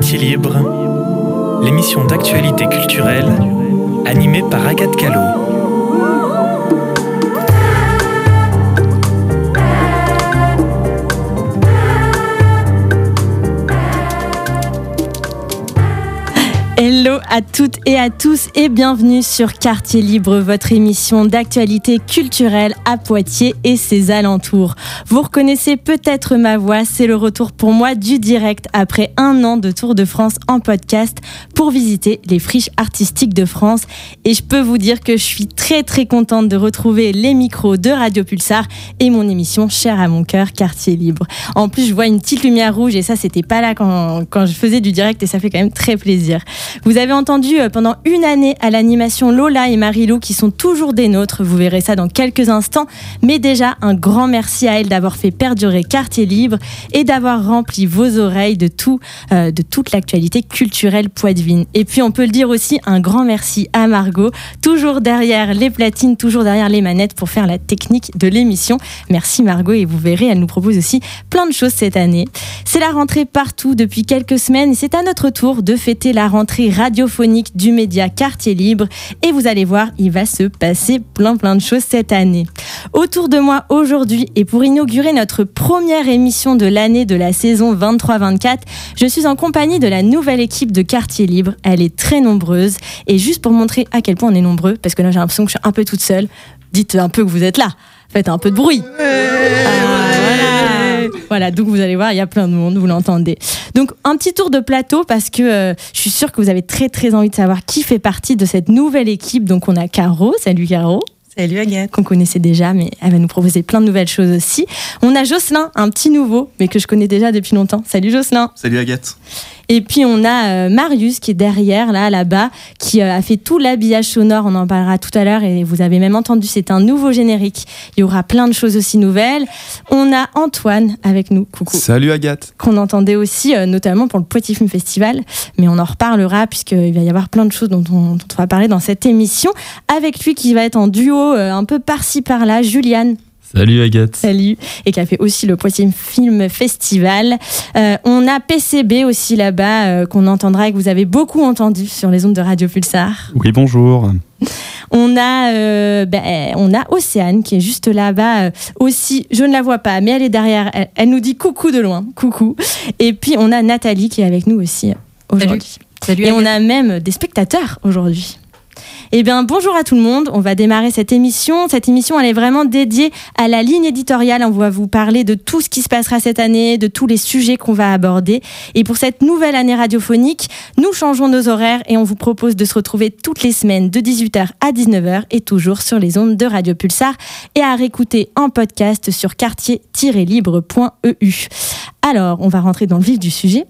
Libre, l'émission d'actualité culturelle animée par Agathe Callot. À toutes et à tous et bienvenue sur Quartier Libre, votre émission d'actualité culturelle à Poitiers et ses alentours. Vous reconnaissez peut-être ma voix, c'est le retour pour moi du direct après un an de Tour de France en podcast pour visiter les friches artistiques de France. Et je peux vous dire que je suis très très contente de retrouver les micros de Radio Pulsar et mon émission chère à mon cœur, Quartier Libre. En plus, je vois une petite lumière rouge et ça, c'était pas là quand, quand je faisais du direct et ça fait quand même très plaisir. Vous avez entendu euh, pendant une année à l'animation Lola et Marilou qui sont toujours des nôtres. Vous verrez ça dans quelques instants. Mais déjà, un grand merci à elles d'avoir fait perdurer Quartier Libre et d'avoir rempli vos oreilles de tout, euh, de toute l'actualité culturelle poitevine. Et puis, on peut le dire aussi, un grand merci à Margot, toujours derrière les platines, toujours derrière les manettes pour faire la technique de l'émission. Merci Margot et vous verrez, elle nous propose aussi plein de choses cette année. C'est la rentrée partout depuis quelques semaines et c'est à notre tour de fêter la rentrée radiophonique du média Quartier Libre. Et vous allez voir, il va se passer plein plein de choses cette année. Autour de moi aujourd'hui, et pour inaugurer notre première émission de l'année de la saison 23-24, je suis en compagnie de la nouvelle équipe de Quartier Libre. Elle est très nombreuse. Et juste pour montrer à quel point on est nombreux, parce que là j'ai l'impression que je suis un peu toute seule, dites un peu que vous êtes là. Faites un peu de bruit. Voilà, donc vous allez voir, il y a plein de monde, vous l'entendez. Donc un petit tour de plateau parce que euh, je suis sûre que vous avez très très envie de savoir qui fait partie de cette nouvelle équipe. Donc on a Caro, salut Caro. Salut Agathe. Qu'on connaissait déjà, mais elle va nous proposer plein de nouvelles choses aussi. On a Jocelyn, un petit nouveau, mais que je connais déjà depuis longtemps. Salut Jocelyn. Salut Agathe. Et puis on a euh, Marius qui est derrière, là, là-bas, qui euh, a fait tout l'habillage sonore. On en parlera tout à l'heure et vous avez même entendu, c'est un nouveau générique. Il y aura plein de choses aussi nouvelles. On a Antoine avec nous. Coucou. Salut Agathe. Qu'on entendait aussi, euh, notamment pour le Poitiers Film Festival. Mais on en reparlera puisqu'il va y avoir plein de choses dont on, dont on va parler dans cette émission. Avec lui qui va être en duo un peu par-ci par-là, Juliane. Salut Agathe. Salut. Et qui a fait aussi le Poitiers Film Festival. Euh, on a PCB aussi là-bas, euh, qu'on entendra et que vous avez beaucoup entendu sur les ondes de Radio Pulsar. Oui, bonjour. On a, euh, ben, on a Océane qui est juste là-bas aussi. Je ne la vois pas, mais elle est derrière. Elle, elle, nous dit coucou de loin. Coucou. Et puis on a Nathalie qui est avec nous aussi aujourd'hui. Salut. Salut. Et on a même des spectateurs aujourd'hui. Eh bien, bonjour à tout le monde. On va démarrer cette émission. Cette émission, elle est vraiment dédiée à la ligne éditoriale. On va vous parler de tout ce qui se passera cette année, de tous les sujets qu'on va aborder. Et pour cette nouvelle année radiophonique, nous changeons nos horaires et on vous propose de se retrouver toutes les semaines de 18h à 19h et toujours sur les ondes de Radio Pulsar et à réécouter en podcast sur quartier-libre.eu. Alors, on va rentrer dans le vif du sujet.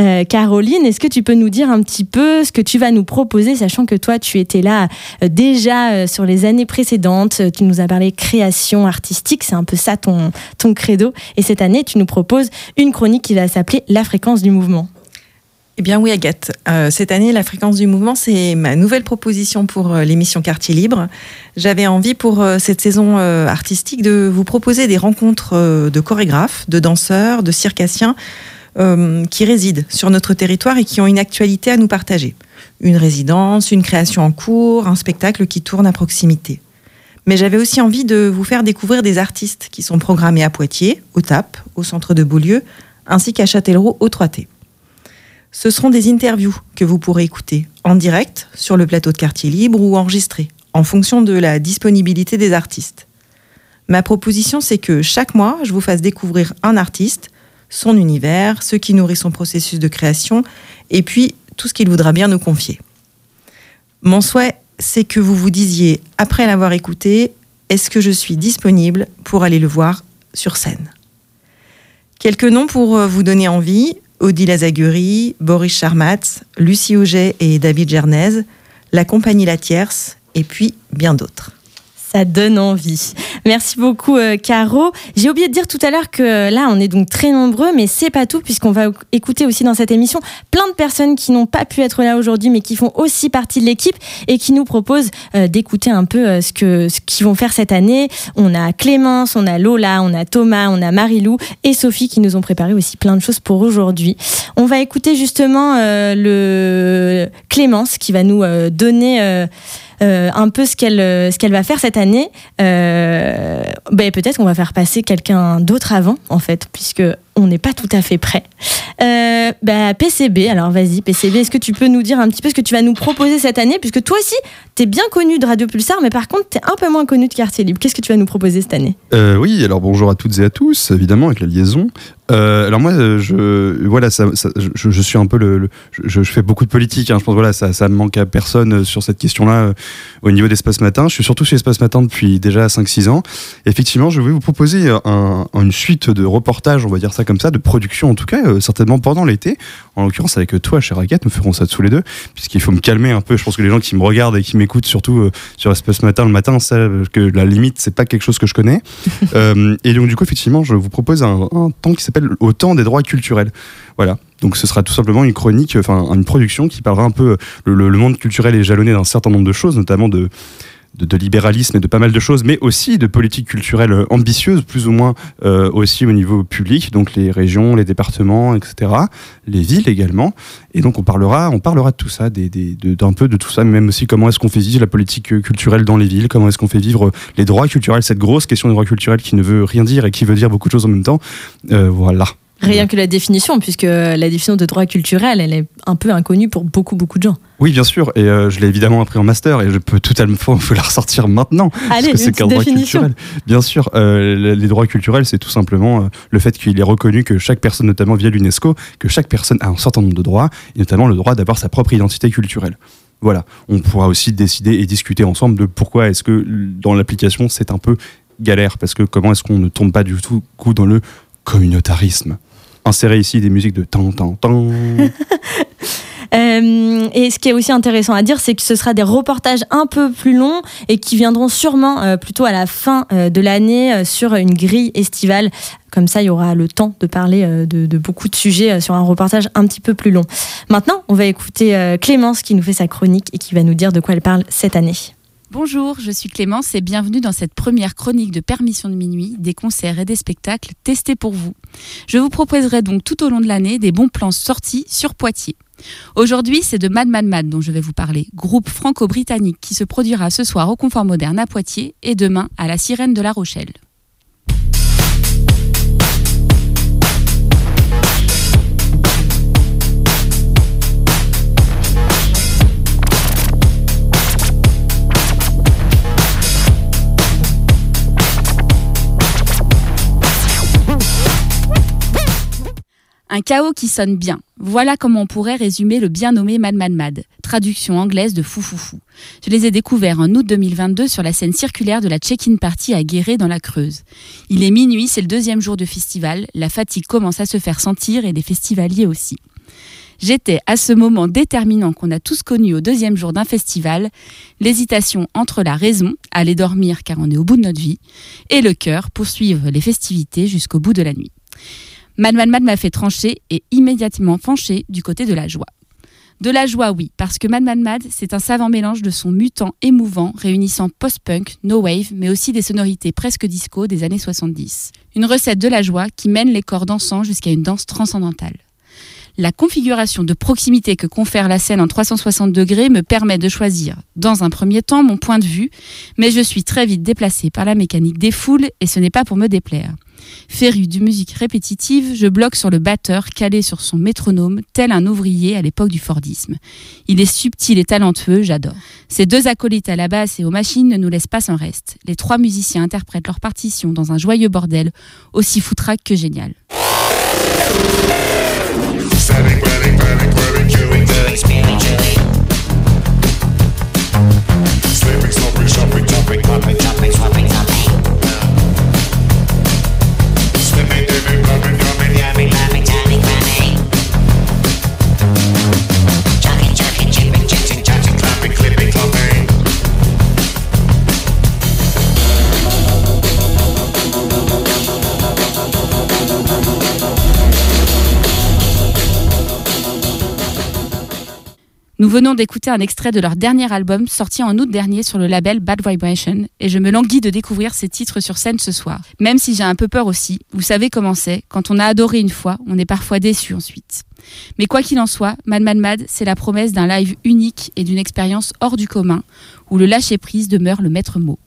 Euh, Caroline, est-ce que tu peux nous dire un petit peu ce que tu vas nous proposer, sachant que toi, tu étais là euh, déjà euh, sur les années précédentes. Tu nous as parlé création artistique, c'est un peu ça ton, ton credo. Et cette année, tu nous proposes une chronique qui va s'appeler La fréquence du mouvement. Eh bien oui, Agathe. Euh, cette année, la fréquence du mouvement, c'est ma nouvelle proposition pour euh, l'émission Quartier Libre. J'avais envie pour euh, cette saison euh, artistique de vous proposer des rencontres de chorégraphes, de danseurs, de circassiens qui résident sur notre territoire et qui ont une actualité à nous partager. Une résidence, une création en cours, un spectacle qui tourne à proximité. Mais j'avais aussi envie de vous faire découvrir des artistes qui sont programmés à Poitiers, au TAP, au centre de Beaulieu, ainsi qu'à Châtellerault, au 3T. Ce seront des interviews que vous pourrez écouter en direct sur le plateau de Quartier Libre ou enregistrées, en fonction de la disponibilité des artistes. Ma proposition, c'est que chaque mois, je vous fasse découvrir un artiste, son univers, ce qui nourrit son processus de création, et puis tout ce qu'il voudra bien nous confier. Mon souhait, c'est que vous vous disiez, après l'avoir écouté, est-ce que je suis disponible pour aller le voir sur scène? Quelques noms pour vous donner envie. Odile Azaguri, Boris Charmatz, Lucie Auget et David Gernez, la compagnie La Tierce, et puis bien d'autres. Ça donne envie. Merci beaucoup, euh, Caro. J'ai oublié de dire tout à l'heure que euh, là, on est donc très nombreux, mais c'est pas tout, puisqu'on va écouter aussi dans cette émission plein de personnes qui n'ont pas pu être là aujourd'hui, mais qui font aussi partie de l'équipe et qui nous proposent euh, d'écouter un peu ce que ce qu'ils vont faire cette année. On a Clémence, on a Lola, on a Thomas, on a Marilou et Sophie qui nous ont préparé aussi plein de choses pour aujourd'hui. On va écouter justement le Clémence qui va nous donner euh, un peu ce qu'elle euh, ce qu'elle va faire cette année. Euh, ben, peut-être qu'on va faire passer quelqu'un d'autre avant, en fait, puisque on n'est pas tout à fait prêt. Ben, PCB, alors vas-y, PCB, est-ce que tu peux nous dire un petit peu ce que tu vas nous proposer cette année Puisque toi aussi, tu es bien connu de Radio Pulsar, mais par contre, tu es un peu moins connu de Quartier Libre. Qu'est-ce que tu vas nous proposer cette année? Oui, alors bonjour à toutes et à tous, évidemment, avec la liaison. Euh, alors moi, je voilà, ça, je, je, suis un peu le, je, je, fais beaucoup de politique. Hein, je pense voilà, ça, ça me manque à personne euh, sur cette question-là euh, au niveau d'Espace Matin. Je suis surtout chez Espace Matin depuis déjà 5-6 ans. effectivement, je vais vous proposer un, une suite de reportages, on va dire ça comme ça, de production en tout cas, certainement pendant l'été. En l'occurrence avec toi, cher Raquette, nous ferons ça tous les deux, puisqu'il faut me calmer un peu. Je pense que les gens qui me regardent et qui m'écoutent, surtout sur Espace Matin le matin, savent que la limite c'est pas quelque chose que je connais. et donc du coup, effectivement, je vous propose un, un temps qui s'appelle autant des droits culturels. Voilà. Donc ce sera tout simplement une chronique, enfin une production qui parlera un peu. Le, monde culturel est jalonné d'un certain nombre de choses, notamment de, de, libéralisme et de pas mal de choses, mais aussi de politique culturelle ambitieuse, plus ou moins euh, aussi au niveau public, donc les régions, les départements, etc., les villes également. Et donc on parlera, on parlera de tout ça, d'un peu de tout ça, mais même aussi comment est-ce qu'on fait vivre la politique culturelle dans les villes, comment est-ce qu'on fait vivre les droits culturels, cette grosse question des droits culturels qui ne veut rien dire et qui veut dire beaucoup de choses en même temps. Euh, voilà. Rien que la définition, puisque la définition de droit culturel, elle est un peu inconnue pour beaucoup, beaucoup de gens. Oui, bien sûr, et euh, je l'ai évidemment appris en master, et je peux totalement faut la ressortir maintenant. Allez, parce que c'est qu'un droit culturel. Bien sûr, euh, les droits culturels, c'est tout simplement euh, le fait qu'il est reconnu que chaque personne, notamment via l'UNESCO, que chaque personne a un certain nombre de droits, et notamment le droit d'avoir sa propre identité culturelle. Voilà, on pourra aussi décider et discuter ensemble de pourquoi est-ce que dans l'application c'est un peu galère, parce que comment est-ce qu'on ne tombe pas du tout coup dans le communautarisme? Insérer ici des musiques de tan tan tan. Euh, et ce qui est aussi intéressant à dire, c'est que ce sera des reportages un peu plus longs et qui viendront sûrement euh, plutôt à la fin euh, de l'année sur une grille estivale. Comme ça, il y aura le temps de parler de, de, beaucoup de sujets sur un reportage un petit peu plus long. Maintenant, on va écouter Clémence qui nous fait sa chronique et qui va nous dire de quoi elle parle cette année. Bonjour, je suis Clémence et bienvenue dans cette première chronique de Permission de minuit, des concerts et des spectacles testés pour vous. Je vous proposerai donc tout au long de l'année des bons plans sortis sur Poitiers. Aujourd'hui, c'est de Mad Mad Mad dont je vais vous parler, groupe franco-britannique qui se produira ce soir au Confort Moderne à Poitiers et demain à la Sirène de La Rochelle. Un chaos qui sonne bien. Voilà comment on pourrait résumer le bien nommé Mad Mad Mad, traduction anglaise de fou fou fou. Je les ai découverts en août 2022 sur la scène circulaire de la check-in party à Guéret dans la Creuse. Il est minuit, c'est le deuxième jour de festival, la fatigue commence à se faire sentir et des festivaliers aussi. J'étais à ce moment déterminant qu'on a tous connu au deuxième jour d'un festival, l'hésitation entre la raison, aller dormir car on est au bout de notre vie, et le cœur, poursuivre les festivités jusqu'au bout de la nuit. Mad Mad Mad m'a fait trancher et immédiatement pencher du côté de la joie. De la joie, oui, parce que Mad Mad Mad, c'est un savant mélange de sons mutants émouvants, réunissant post-punk, no wave, mais aussi des sonorités presque disco des années 70. Une recette de la joie qui mène les corps dansants jusqu'à une danse transcendantale. La configuration de proximité que confère la scène en 360 degrés me permet de choisir, dans un premier temps, mon point de vue, mais je suis très vite déplacée par la mécanique des foules et ce n'est pas pour me déplaire. Féru de musique répétitive, je bloque sur le batteur calé sur son métronome, tel un ouvrier à l'époque du Fordisme. Il est subtil et talentueux, j'adore. Ces deux acolytes à la basse et aux machines ne nous laissent pas sans reste. Les trois musiciens interprètent leur partition dans un joyeux bordel, aussi foutraque que génial. Nous venons d'écouter un extrait de leur dernier album sorti en août dernier sur le label Bad Vibration et je me languis de découvrir ces titres sur scène ce soir. Même si j'ai un peu peur aussi, vous savez comment c'est, quand on a adoré une fois, on est parfois déçu ensuite. Mais quoi qu'il en soit, Mad Mad Mad, c'est la promesse d'un live unique et d'une expérience hors du commun où le lâcher-prise demeure le maître mot.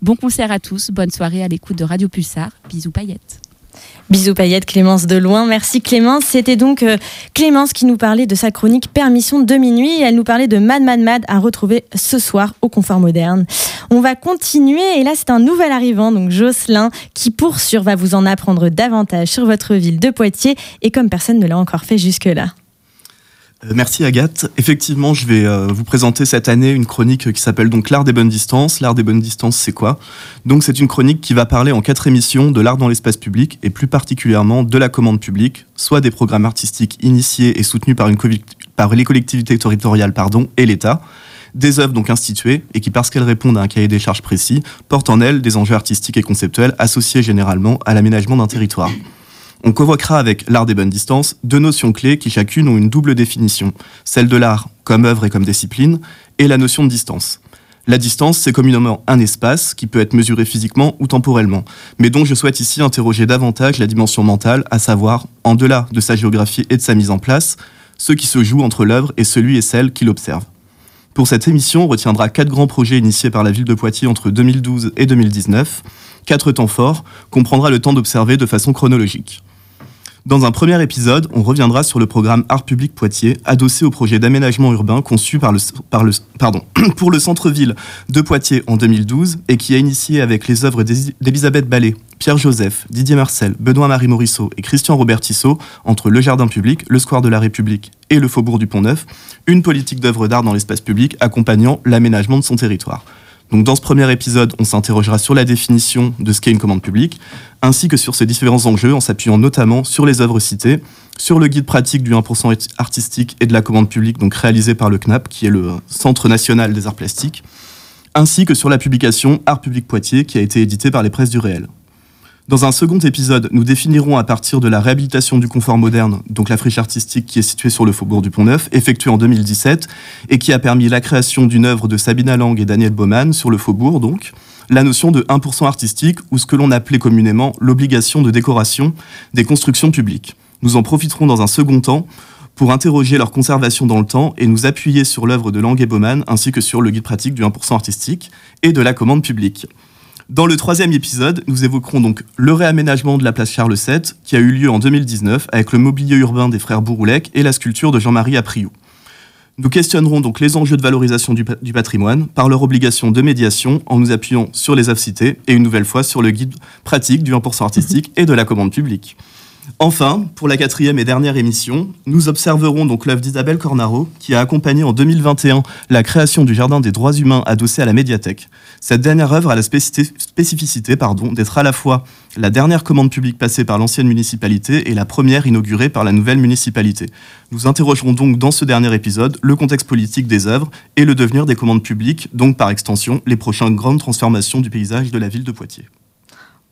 Bon concert à tous, bonne soirée à l'écoute de Radio Pulsar. Bisous paillettes. Bisous paillettes, Clémence de loin. Merci Clémence. C'était donc euh, Clémence qui nous parlait de sa chronique Permission de minuit. Elle nous parlait de Mad Mad Mad à retrouver ce soir au Confort Moderne. On va continuer et là c'est un nouvel arrivant, donc Jocelyn, qui pour sûr va vous en apprendre davantage sur votre ville de Poitiers et comme personne ne l'a encore fait jusque-là. Euh, merci Agathe. Effectivement, je vais euh, vous présenter cette année une chronique qui s'appelle donc l'art des bonnes distances. L'art des bonnes distances, c'est quoi? Donc c'est une chronique qui va parler en quatre émissions de l'art dans l'espace public et plus particulièrement de la commande publique, soit des programmes artistiques initiés et soutenus par, une par les collectivités territoriales pardon, et l'État, des œuvres donc instituées et qui, parce qu'elles répondent à un cahier des charges précis, portent en elles des enjeux artistiques et conceptuels associés généralement à l'aménagement d'un territoire. On convoquera avec l'art des bonnes distances deux notions clés qui chacune ont une double définition, celle de l'art comme œuvre et comme discipline, et la notion de distance. La distance, c'est communément un espace qui peut être mesuré physiquement ou temporellement, mais dont je souhaite ici interroger davantage la dimension mentale, à savoir, en delà de sa géographie et de sa mise en place, ce qui se joue entre l'œuvre et celui et celle qui l'observe. Pour cette émission, on retiendra quatre grands projets initiés par la ville de Poitiers entre 2012 et 2019, quatre temps forts qu'on prendra le temps d'observer de façon chronologique. Dans un premier épisode, on reviendra sur le programme Art Public Poitiers, adossé au projet d'aménagement urbain conçu par le, pour le centre-ville de Poitiers en 2012 et qui a initié avec les œuvres d'Elisabeth Ballet, Pierre Joseph, Didier Marcel, Benoît-Marie Morisseau et Christian Robert Tissot entre le Jardin public, le Square de la République et le Faubourg du Pont-Neuf, une politique d'œuvres d'art dans l'espace public accompagnant l'aménagement de son territoire. Dans ce premier épisode, on s'interrogera sur la définition de ce qu'est une commande publique, ainsi que sur ces différents enjeux en s'appuyant notamment sur les œuvres citées, sur le guide pratique du 1% artistique et de la commande publique, donc réalisé par le CNAP, qui est le Centre national des arts plastiques, ainsi que sur la publication Art Public Poitiers, qui a été éditée par les presses du réel. Dans un second épisode, nous définirons à partir de la réhabilitation du confort moderne, donc la friche artistique qui est située sur le faubourg du Pont-Neuf, effectuée en 2017, et qui a permis la création d'une œuvre de Sabina Lang et Daniel Baumann sur le faubourg, donc, la notion de 1% artistique, ou ce que l'on appelait communément l'obligation de décoration des constructions publiques. Nous en profiterons dans un second temps pour interroger leur conservation dans le temps et nous appuyer sur l'œuvre de Lang et Baumann, ainsi que sur le guide pratique du 1% artistique et de la commande publique. Dans le troisième épisode, nous évoquerons donc le réaménagement de la place Charles VII, qui a eu lieu en 2019 avec le mobilier urbain des frères Bouroulec et la sculpture de Jean-Marie Apriou. Nous questionnerons donc les enjeux de valorisation du, patrimoine par leur obligation de médiation en nous appuyant sur les œuvres et une nouvelle fois sur le guide pratique du 1% artistique et de la commande publique. Enfin, pour la quatrième et dernière émission, nous observerons donc l'œuvre d'Isabelle Cornaro, qui a accompagné en 2021 la création du Jardin des droits humains adossé à la médiathèque. Cette dernière œuvre a la spécificité d'être à la fois la dernière commande publique passée par l'ancienne municipalité et la première inaugurée par la nouvelle municipalité. Nous interrogerons donc dans ce dernier épisode le contexte politique des œuvres et le devenir des commandes publiques, donc par extension les prochaines grandes transformations du paysage de la ville de Poitiers.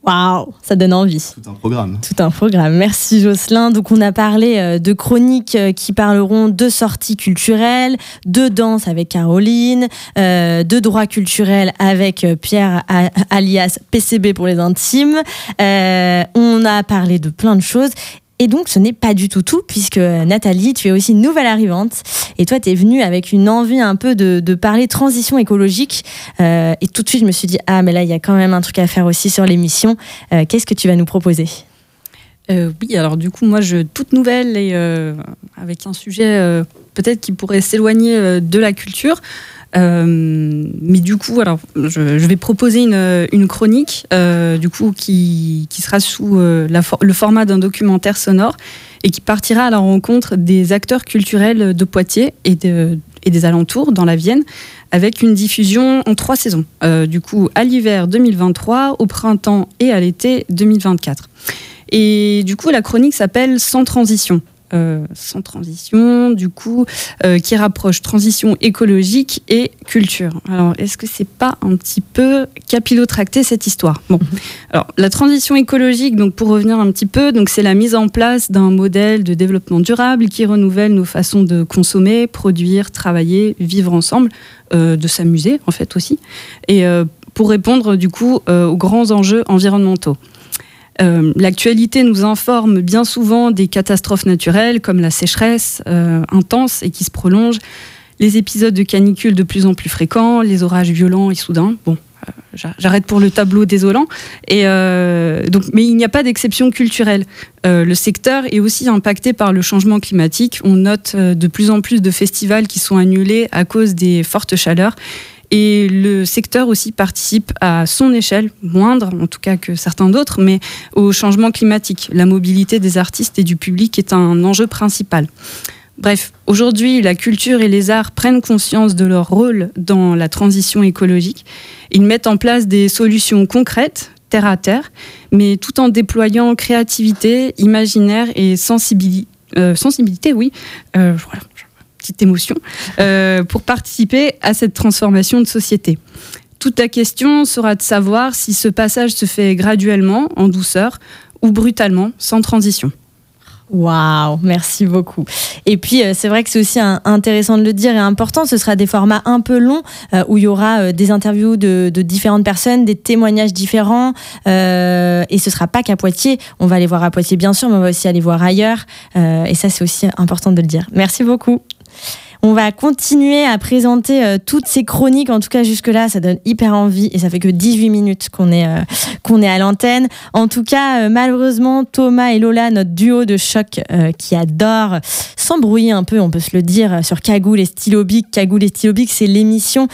Waouh, ça donne envie. Tout un programme. Tout un programme. Merci Jocelyn. Donc on a parlé euh, de chroniques euh, qui parleront de sorties culturelles, de danse avec Caroline, euh, de droit culturel avec Pierre alias PCB pour les intimes. on a parlé de plein de choses et donc, ce n'est pas du tout tout, puisque Nathalie, tu es aussi nouvelle arrivante. Et toi, tu es venue avec une envie un peu de, parler transition écologique. Euh, et tout de suite, je me suis dit, ah, mais là, il y a quand même un truc à faire aussi sur l'émission. Euh, qu'est-ce que tu vas nous proposer? Euh, Oui, alors du coup, moi, je toute nouvelle et avec un sujet peut-être qui pourrait s'éloigner de la culture. Euh, mais du coup, alors, je, vais proposer une, chronique euh, du coup, qui, sera sous euh, le format d'un documentaire sonore et qui partira à la rencontre des acteurs culturels de Poitiers et des alentours dans la Vienne avec une diffusion en trois saisons. du coup, à l'hiver 2023, au printemps et à l'été 2024. Et du coup, la chronique s'appelle Sans transition. Euh, sans transition, du coup, euh, qui rapproche transition écologique et culture. Alors, est-ce que c'est pas un petit peu capillotracté cette histoire? Bon, alors la transition écologique, donc pour revenir un petit peu, donc c'est la mise en place d'un modèle de développement durable qui renouvelle nos façons de consommer, produire, travailler, vivre ensemble, euh, de s'amuser en fait aussi, et pour répondre du coup aux grands enjeux environnementaux. Euh, L'actualité nous informe bien souvent des catastrophes naturelles comme la sécheresse euh, intense et qui se prolonge, les épisodes de canicule de plus en plus fréquents, les orages violents et soudains. Bon, euh, j'a- j'arrête pour le tableau désolant. Et donc, mais il n'y a pas d'exception culturelle. Le secteur est aussi impacté par le changement climatique. On note de plus en plus de festivals qui sont annulés à cause des fortes chaleurs. Et le secteur aussi participe à son échelle, moindre en tout cas que certains d'autres, mais au changement climatique. La mobilité des artistes et du public est un enjeu principal. Bref, aujourd'hui, la culture et les arts prennent conscience de leur rôle dans la transition écologique. Ils mettent en place des solutions concrètes, terre à terre, mais tout en déployant créativité, imaginaire et sensibili- euh, sensibilité, oui, euh, petite émotion, euh, pour participer à cette transformation de société. Toute la question sera de savoir si ce passage se fait graduellement, en douceur, ou brutalement, sans transition. Waouh, merci beaucoup. Et puis euh, c'est vrai que c'est aussi intéressant de le dire et important. Ce sera des formats un peu longs euh, où il y aura euh, des interviews de, différentes personnes, des témoignages différents. et ce sera pas qu'à Poitiers. On va aller voir à Poitiers bien sûr, mais on va aussi aller voir ailleurs. Et ça c'est aussi important de le dire. Merci beaucoup. On va continuer à présenter euh, toutes ces chroniques. En tout cas, jusque-là, ça donne hyper envie et ça fait que 18 minutes qu'on est, euh, est à l'antenne. En tout cas, euh, malheureusement, Thomas et Lola, notre duo de choc qui adore s'embrouiller un peu, on peut se le dire, sur Cagoule et Stylo Bic. Cagoule et Stylo Bic, c'est l'émission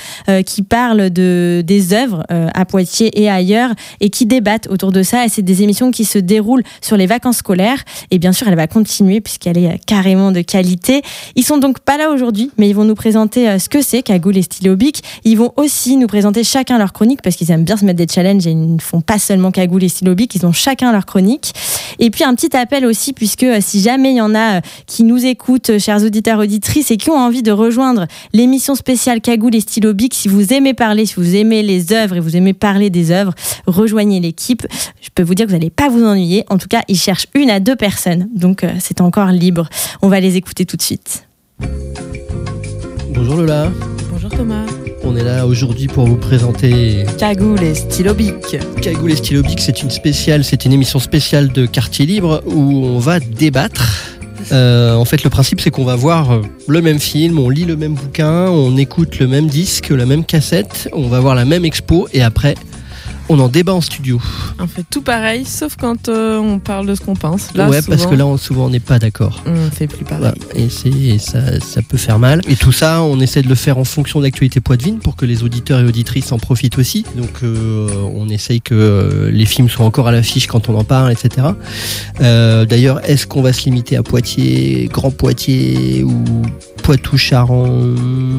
qui parle de, des œuvres à Poitiers et ailleurs et qui débattent autour de ça. Et c'est des émissions qui se déroulent sur les vacances scolaires. Et bien sûr, elle va continuer puisqu'elle est carrément de qualité. Ils sont donc pas là aujourd'hui, mais ils vont nous présenter euh, ce que c'est Cagoule et Stylo Bic. Ils vont aussi nous présenter chacun leur chronique parce qu'ils aiment bien se mettre des challenges et ils ne font pas seulement Cagoule et Stylo Bic, ils ont chacun leur chronique. Et puis un petit appel aussi, puisque euh, si jamais il y en a euh, qui nous écoutent, chers auditeurs, auditrices, et qui ont envie de rejoindre l'émission spéciale Cagoule et Stylo Bic, si vous aimez parler, si vous aimez les œuvres et vous aimez parler des œuvres, rejoignez l'équipe. Je peux vous dire que vous n'allez pas vous ennuyer. En tout cas, ils cherchent une à deux personnes, donc c'est encore libre. On va les écouter tout de suite. Bonjour Lola, Bonjour Thomas. on est là aujourd'hui pour vous présenter Cagoule et stylo bic. Cagoule et Stylo Bic. C'est une spéciale, c'est une émission spéciale de Quartier Libre où on va débattre. Euh, en fait, le principe, c'est qu'on va voir le même film, on lit le même bouquin, on écoute le même disque, la même cassette, on va voir la même expo et après, on en débat en studio. On fait tout pareil, sauf quand euh, on parle de ce qu'on pense. Là, ouais, parce que là, on- souvent, on n'est pas d'accord. on fait plus pareil. Et, ça, ça peut faire mal. Et tout ça, on essaie de le faire en fonction de l'actualité poitevine pour que les auditeurs et auditrices en profitent aussi. Donc, euh, on essaye que euh, les films soient encore à l'affiche quand on en parle, etc. D'ailleurs, est-ce qu'on va se limiter à Poitiers, Grand Poitiers ou Poitou-Charentes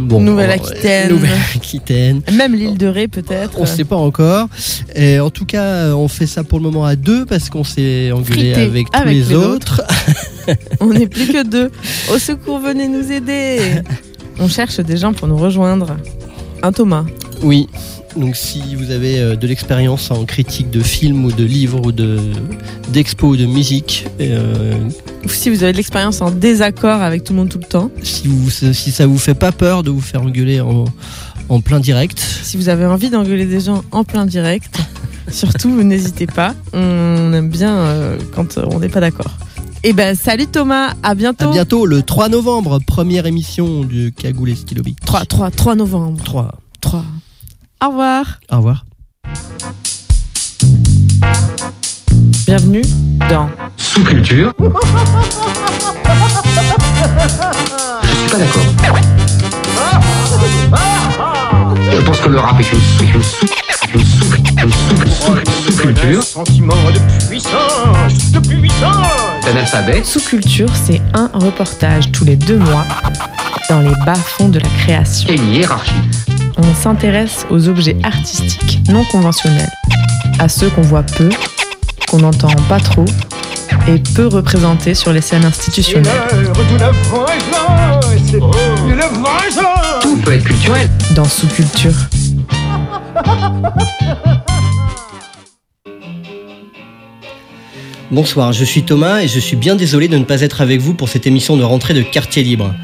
bon, Nouvelle-Aquitaine. Nouvelle-Aquitaine. Même l'île de Ré, peut-être. On sait pas encore. Et en tout cas, on fait ça pour le moment à deux parce qu'on s'est engueulé Frité avec tous avec les, les autres. On n'est plus que deux. Au secours, venez nous aider. On cherche des gens pour nous rejoindre. Un Thomas. Oui. Donc si vous avez euh, de l'expérience en critique de films ou de livres ou de d'expo ou de musique, euh, Ou si vous avez de l'expérience en désaccord avec tout le monde tout le temps. si, vous, si ça vous fait pas peur de vous faire engueuler en, en plein direct, Si vous avez envie d'engueuler des gens en plein direct, surtout, n'hésitez pas. On aime bien euh, quand on n'est pas d'accord. Et ben, salut Thomas, à bientôt. à bientôt le 3 novembre, première émission du Cagoule et Stylobic. 3, 3, 3 novembre. 3. 3. Au revoir. Au revoir. Bienvenue dans Sous-culture. Je suis pas d'accord. Je pense que le rap est une sous- une sous- une sous- une sous- une sous-culture. Sentiment de puissance, de puissance. D'analphabète. Sous-culture, c'est un reportage tous les deux mois dans les bas-fonds de la création. Et une hiérarchie. On s'intéresse aux objets artistiques non conventionnels, à ceux qu'on voit peu, qu'on n'entend pas trop et peu représenté sur les scènes institutionnelles. Tout peut être culturel. Dans sous-culture. Bonsoir, je suis Thomas et je suis bien désolé de ne pas être avec vous pour cette émission de rentrée de Quartier Libre.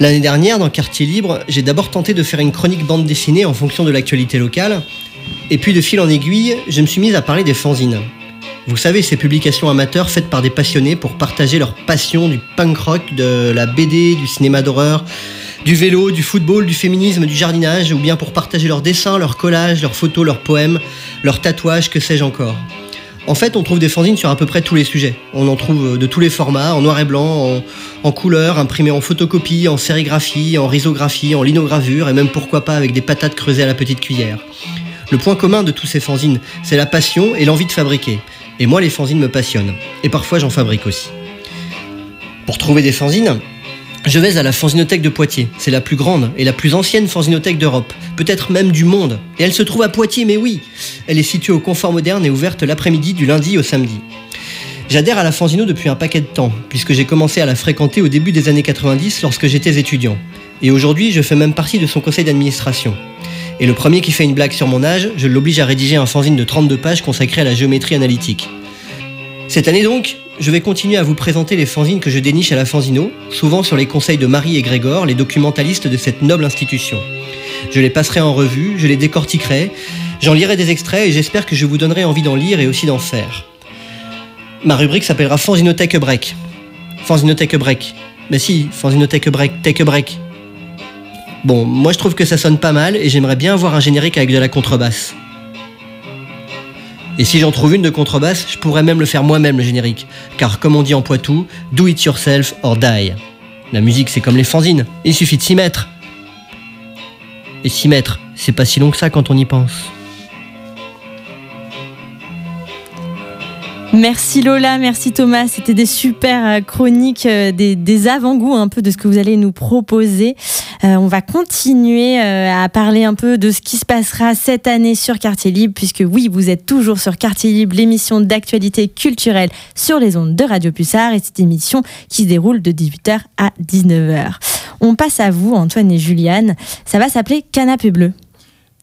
L'année dernière, dans Quartier Libre, j'ai d'abord tenté de faire une chronique bande dessinée en fonction de l'actualité locale, et puis de fil en aiguille, je me suis mise à parler des fanzines. Vous savez, ces publications amateurs faites par des passionnés pour partager leur passion du punk rock, de la BD, du cinéma d'horreur, du vélo, du football, du féminisme, du jardinage, ou bien pour partager leurs dessins, leurs collages, leurs photos, leurs poèmes, leurs tatouages, que sais-je encore. En fait, on trouve des fanzines sur à peu près tous les sujets. On en trouve de tous les formats, en noir et blanc, en, couleur, imprimés en photocopie, en sérigraphie, en risographie, en linogravure, et même pourquoi pas avec des patates creusées à la petite cuillère. Le point commun de tous ces fanzines, c'est la passion et l'envie de fabriquer. Et moi, les fanzines me passionnent. Et parfois, j'en fabrique aussi. Pour trouver des fanzines, je vais à la Fanzinothèque de Poitiers. C'est la plus grande et la plus ancienne fanzinothèque d'Europe, peut-être même du monde. Et elle se trouve à Poitiers, mais oui Elle est située au Confort Moderne et ouverte l'après-midi du lundi au samedi. J'adhère à la Fanzino depuis un paquet de temps, puisque j'ai commencé à la fréquenter au début des années 90 lorsque j'étais étudiant. Et aujourd'hui, je fais même partie de son conseil d'administration. Et le premier qui fait une blague sur mon âge, je l'oblige à rédiger un fanzine de 32 pages consacré à la géométrie analytique. Cette année donc, je vais continuer à vous présenter les fanzines que je déniche à la Fanzino, souvent sur les conseils de Marie et Grégor, les documentalistes de cette noble institution. Je les passerai en revue, je les décortiquerai, j'en lirai des extraits et j'espère que je vous donnerai envie d'en lire et aussi d'en faire. Ma rubrique s'appellera Fanzinothèque Break. Fanzinothèque Break. Mais si, Fanzinothèque Break, a Break. Bon, moi je trouve que ça sonne pas mal et j'aimerais bien avoir un générique avec de la contrebasse. Et si j'en trouve une de contrebasse, je pourrais même le faire moi-même le générique. Car comme on dit en Poitou, do it yourself or die. La musique c'est comme les fanzines, il suffit de s'y mettre. Et s'y mettre, c'est pas si long que ça quand on y pense. Merci Lola, merci Thomas. C'était des super euh, chroniques, euh, des, des avant-goûts un peu de ce que vous allez nous proposer. Euh, on va continuer euh, à parler un peu de ce qui se passera cette année sur Quartier Libre, puisque oui, vous êtes toujours sur Quartier Libre, l'émission d'actualité culturelle sur les ondes de Radio Pulsar, et cette émission qui se déroule de 18h à 19h. On passe à vous, Antoine et Juliane. Ça va s'appeler Canapé Bleu.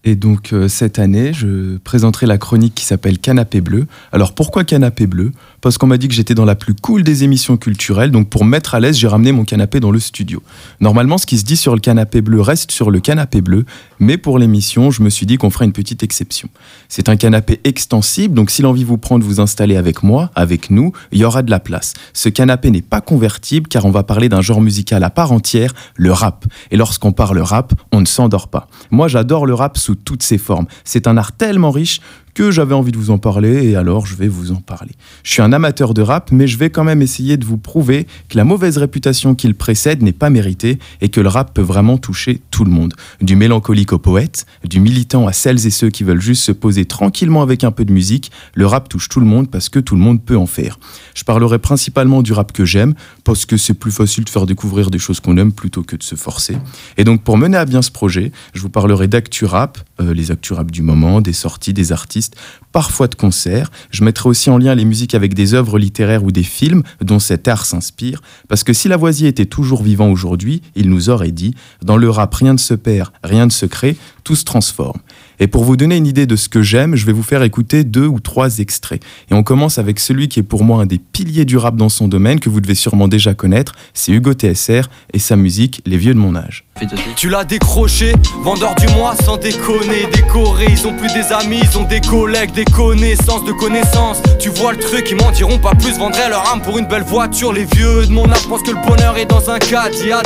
Et donc euh, cette année, je présenterai la chronique qui s'appelle Canapé bleu. Alors pourquoi canapé bleu? Parce qu'on m'a dit que j'étais dans la plus cool des émissions culturelles, donc pour me mettre à l'aise, j'ai ramené mon canapé dans le studio. Normalement, ce qui se dit sur le canapé bleu reste sur le canapé bleu, mais pour l'émission, je me suis dit qu'on ferait une petite exception. C'est un canapé extensible, donc si l'envie vous prend de vous installer avec moi, avec nous, il y aura de la place. Ce canapé n'est pas convertible car on va parler d'un genre musical à part entière, le rap. Et lorsqu'on parle rap, on ne s'endort pas. Moi, j'adore le rap sous toutes ses formes. C'est un art tellement riche que j'avais envie de vous en parler et alors je vais vous en parler. Je suis un amateur de rap, mais je vais quand même essayer de vous prouver que la mauvaise réputation qu'il précède n'est pas méritée et que le rap peut vraiment toucher tout le monde. Du mélancolique au poète, du militant à celles et ceux qui veulent juste se poser tranquillement avec un peu de musique, le rap touche tout le monde parce que tout le monde peut en faire. Je parlerai principalement du rap que j'aime parce que c'est plus facile de faire découvrir des choses qu'on aime plutôt que de se forcer. Et donc pour mener à bien ce projet, je vous parlerai d'actu rap, euh, les actu rap du moment, des sorties, des artistes, parfois de concerts. Je mettrai aussi en lien les musiques avec des œuvres littéraires ou des films dont cet art s'inspire, parce que si Lavoisier était toujours vivant aujourd'hui, il nous aurait dit dans le rap rien ne se perd, rien ne se crée, tout se transforme. Et pour vous donner une idée de ce que j'aime, je vais vous faire écouter deux ou trois extraits. Et on commence avec celui qui est pour moi un des piliers du rap dans son domaine, que vous devez sûrement déjà connaître, c'est Hugo TSR et sa musique Les Vieux de mon âge. Tu l'as décroché, vendeur du mois sans déconner, décoré, ils ont plus des amis, ils ont des collègues, des connaissances de connaissances. Tu vois le truc, ils m'en diront pas plus, vendraient leur âme pour une belle voiture. Les vieux de mon âge pensent que le bonheur est dans un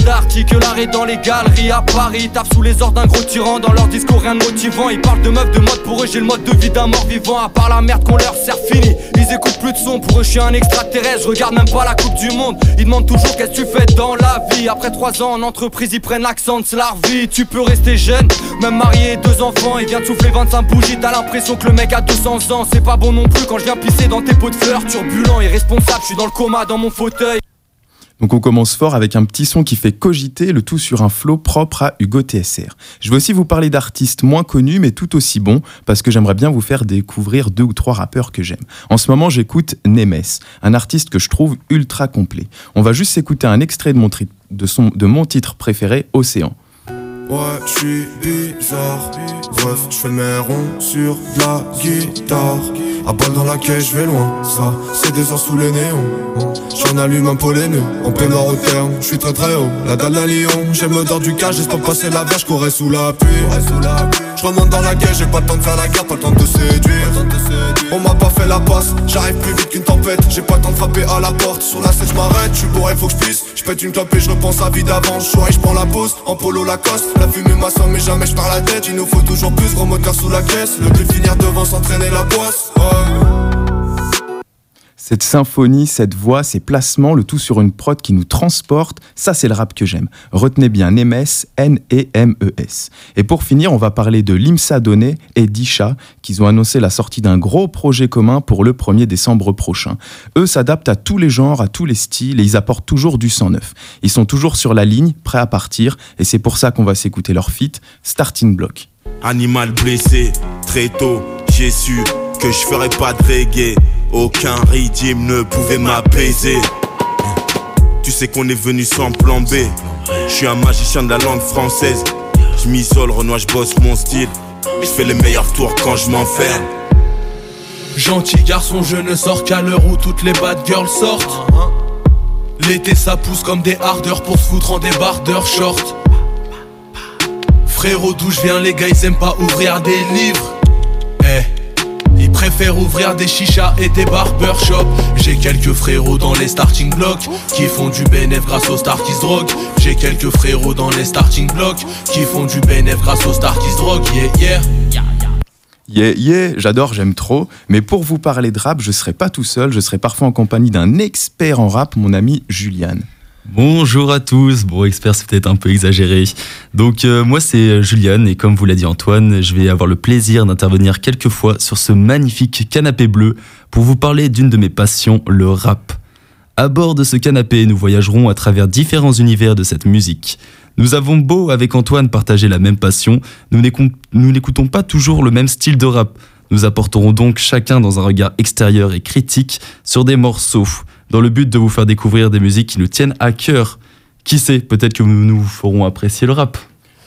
Darty, que l'art est dans les galeries à Paris. Tapent sous les ordres d'un gros tyran, dans leur discours rien de motivant. Parlent de meufs de mode, pour eux j'ai le mode de vie d'un mort vivant. À part la merde qu'on leur sert fini, ils écoutent plus de son, pour eux je suis un extraterrestre, regarde même pas la Coupe du Monde. Ils demandent toujours qu'est-ce que tu fais dans la vie. Après trois ans en entreprise, ils prennent l'accent de la vie. Tu peux rester jeune, même marié, deux enfants. Il vient de souffler 25 bougies, t'as l'impression que le mec a 200 ans. C'est pas bon non plus quand je viens pisser dans tes pots de fleurs. Turbulent, irresponsable, je suis dans le coma dans mon fauteuil. Donc on commence fort avec un petit son qui fait cogiter, le tout sur un flow propre à Hugo TSR. Je vais aussi vous parler d'artistes moins connus mais tout aussi bons parce que j'aimerais bien vous faire découvrir deux ou trois rappeurs que j'aime. En ce moment j'écoute Nemes, un artiste que je trouve ultra complet. On va juste s'écouter un extrait de mon, de mon titre préféré, Océan. Ouais, je suis bizarre. Bref, je fais mes ronds sur la guitare. À balle dans la caisse, je vais loin. Ça, c'est des heures sous les néons. J'en allume un peu les nœuds. En plein au terme, je suis très très haut. La dalle d'un lion, j'aime l'odeur du cage. J'espère passer la verge, courais sous la pluie. Je remonte dans la caisse, j'ai pas le temps de faire la guerre, pas le temps de séduire. On m'a pas fait la passe, j'arrive plus vite qu'une tempête. J'ai pas le temps de frapper à la porte. Sur la scène, je m'arrête, je suis bourré, faut que je pète une clope et je à vie d'avant. Je je prends la pause, en polo Lacoste. La fumée m'assomme, mais jamais je la tête. Il nous faut toujours plus, gros moteur sous la caisse. Le de finir devant s'entraîner la poisse. Cette symphonie, cette voix, ces placements, le tout sur une prod qui nous transporte, ça c'est le rap que j'aime. Retenez bien Nemes, N-E-M-E-S. Et pour finir, on va parler de Limsa Donné et Disha, qui ont annoncé la sortie d'un gros projet commun pour le 1er décembre prochain. Eux s'adaptent à tous les genres, à tous les styles, et ils apportent toujours du sang neuf. Ils sont toujours sur la ligne, prêts à partir, et c'est pour ça qu'on va s'écouter leur feat, Starting Block. Animal blessé, très tôt, j'ai su que je ferais pas de reggae. Aucun rythme ne pouvait m'apaiser. Tu sais qu'on est venu sans plan B. Je un magicien de la langue française. Je m'isole, Renoir, je bosse mon style. Je fais les meilleurs tours quand je m'enferme. Gentil garçon, je ne sors qu'à l'heure où toutes les bad girls sortent. L'été ça pousse comme des hardeurs pour se foutre en débardeur short. Frérot, d'où je viens, les gars ils aiment pas ouvrir des livres. Eh. Préfèrent ouvrir des chichas et des barbershops. J'ai quelques frérots dans les starting blocks qui font du bénéf grâce aux stars qui. J'ai quelques frérots dans les starting blocks qui font du bénéf grâce aux stars qui. Yeah, yeah. Yeah, yeah, j'adore, j'aime trop. Mais pour vous parler de rap, je serai pas tout seul, je serai parfois en compagnie d'un expert en rap, mon ami Julian. Bonjour à tous. Bon, expert, c'est peut-être un peu exagéré. Donc, euh, moi, c'est Juliane, et comme vous l'a dit Antoine, je vais avoir le plaisir d'intervenir quelques fois sur ce magnifique canapé bleu pour vous parler d'une de mes passions, le rap. À bord de ce canapé, nous voyagerons à travers différents univers de cette musique. Nous avons beau, avec Antoine, partager la même passion, nous n'écou- nous n'écoutons pas toujours le même style de rap. Nous apporterons donc chacun dans un regard extérieur et critique sur des morceaux, dans le but de vous faire découvrir des musiques qui nous tiennent à cœur. Qui sait, peut-être que nous nous ferons apprécier le rap.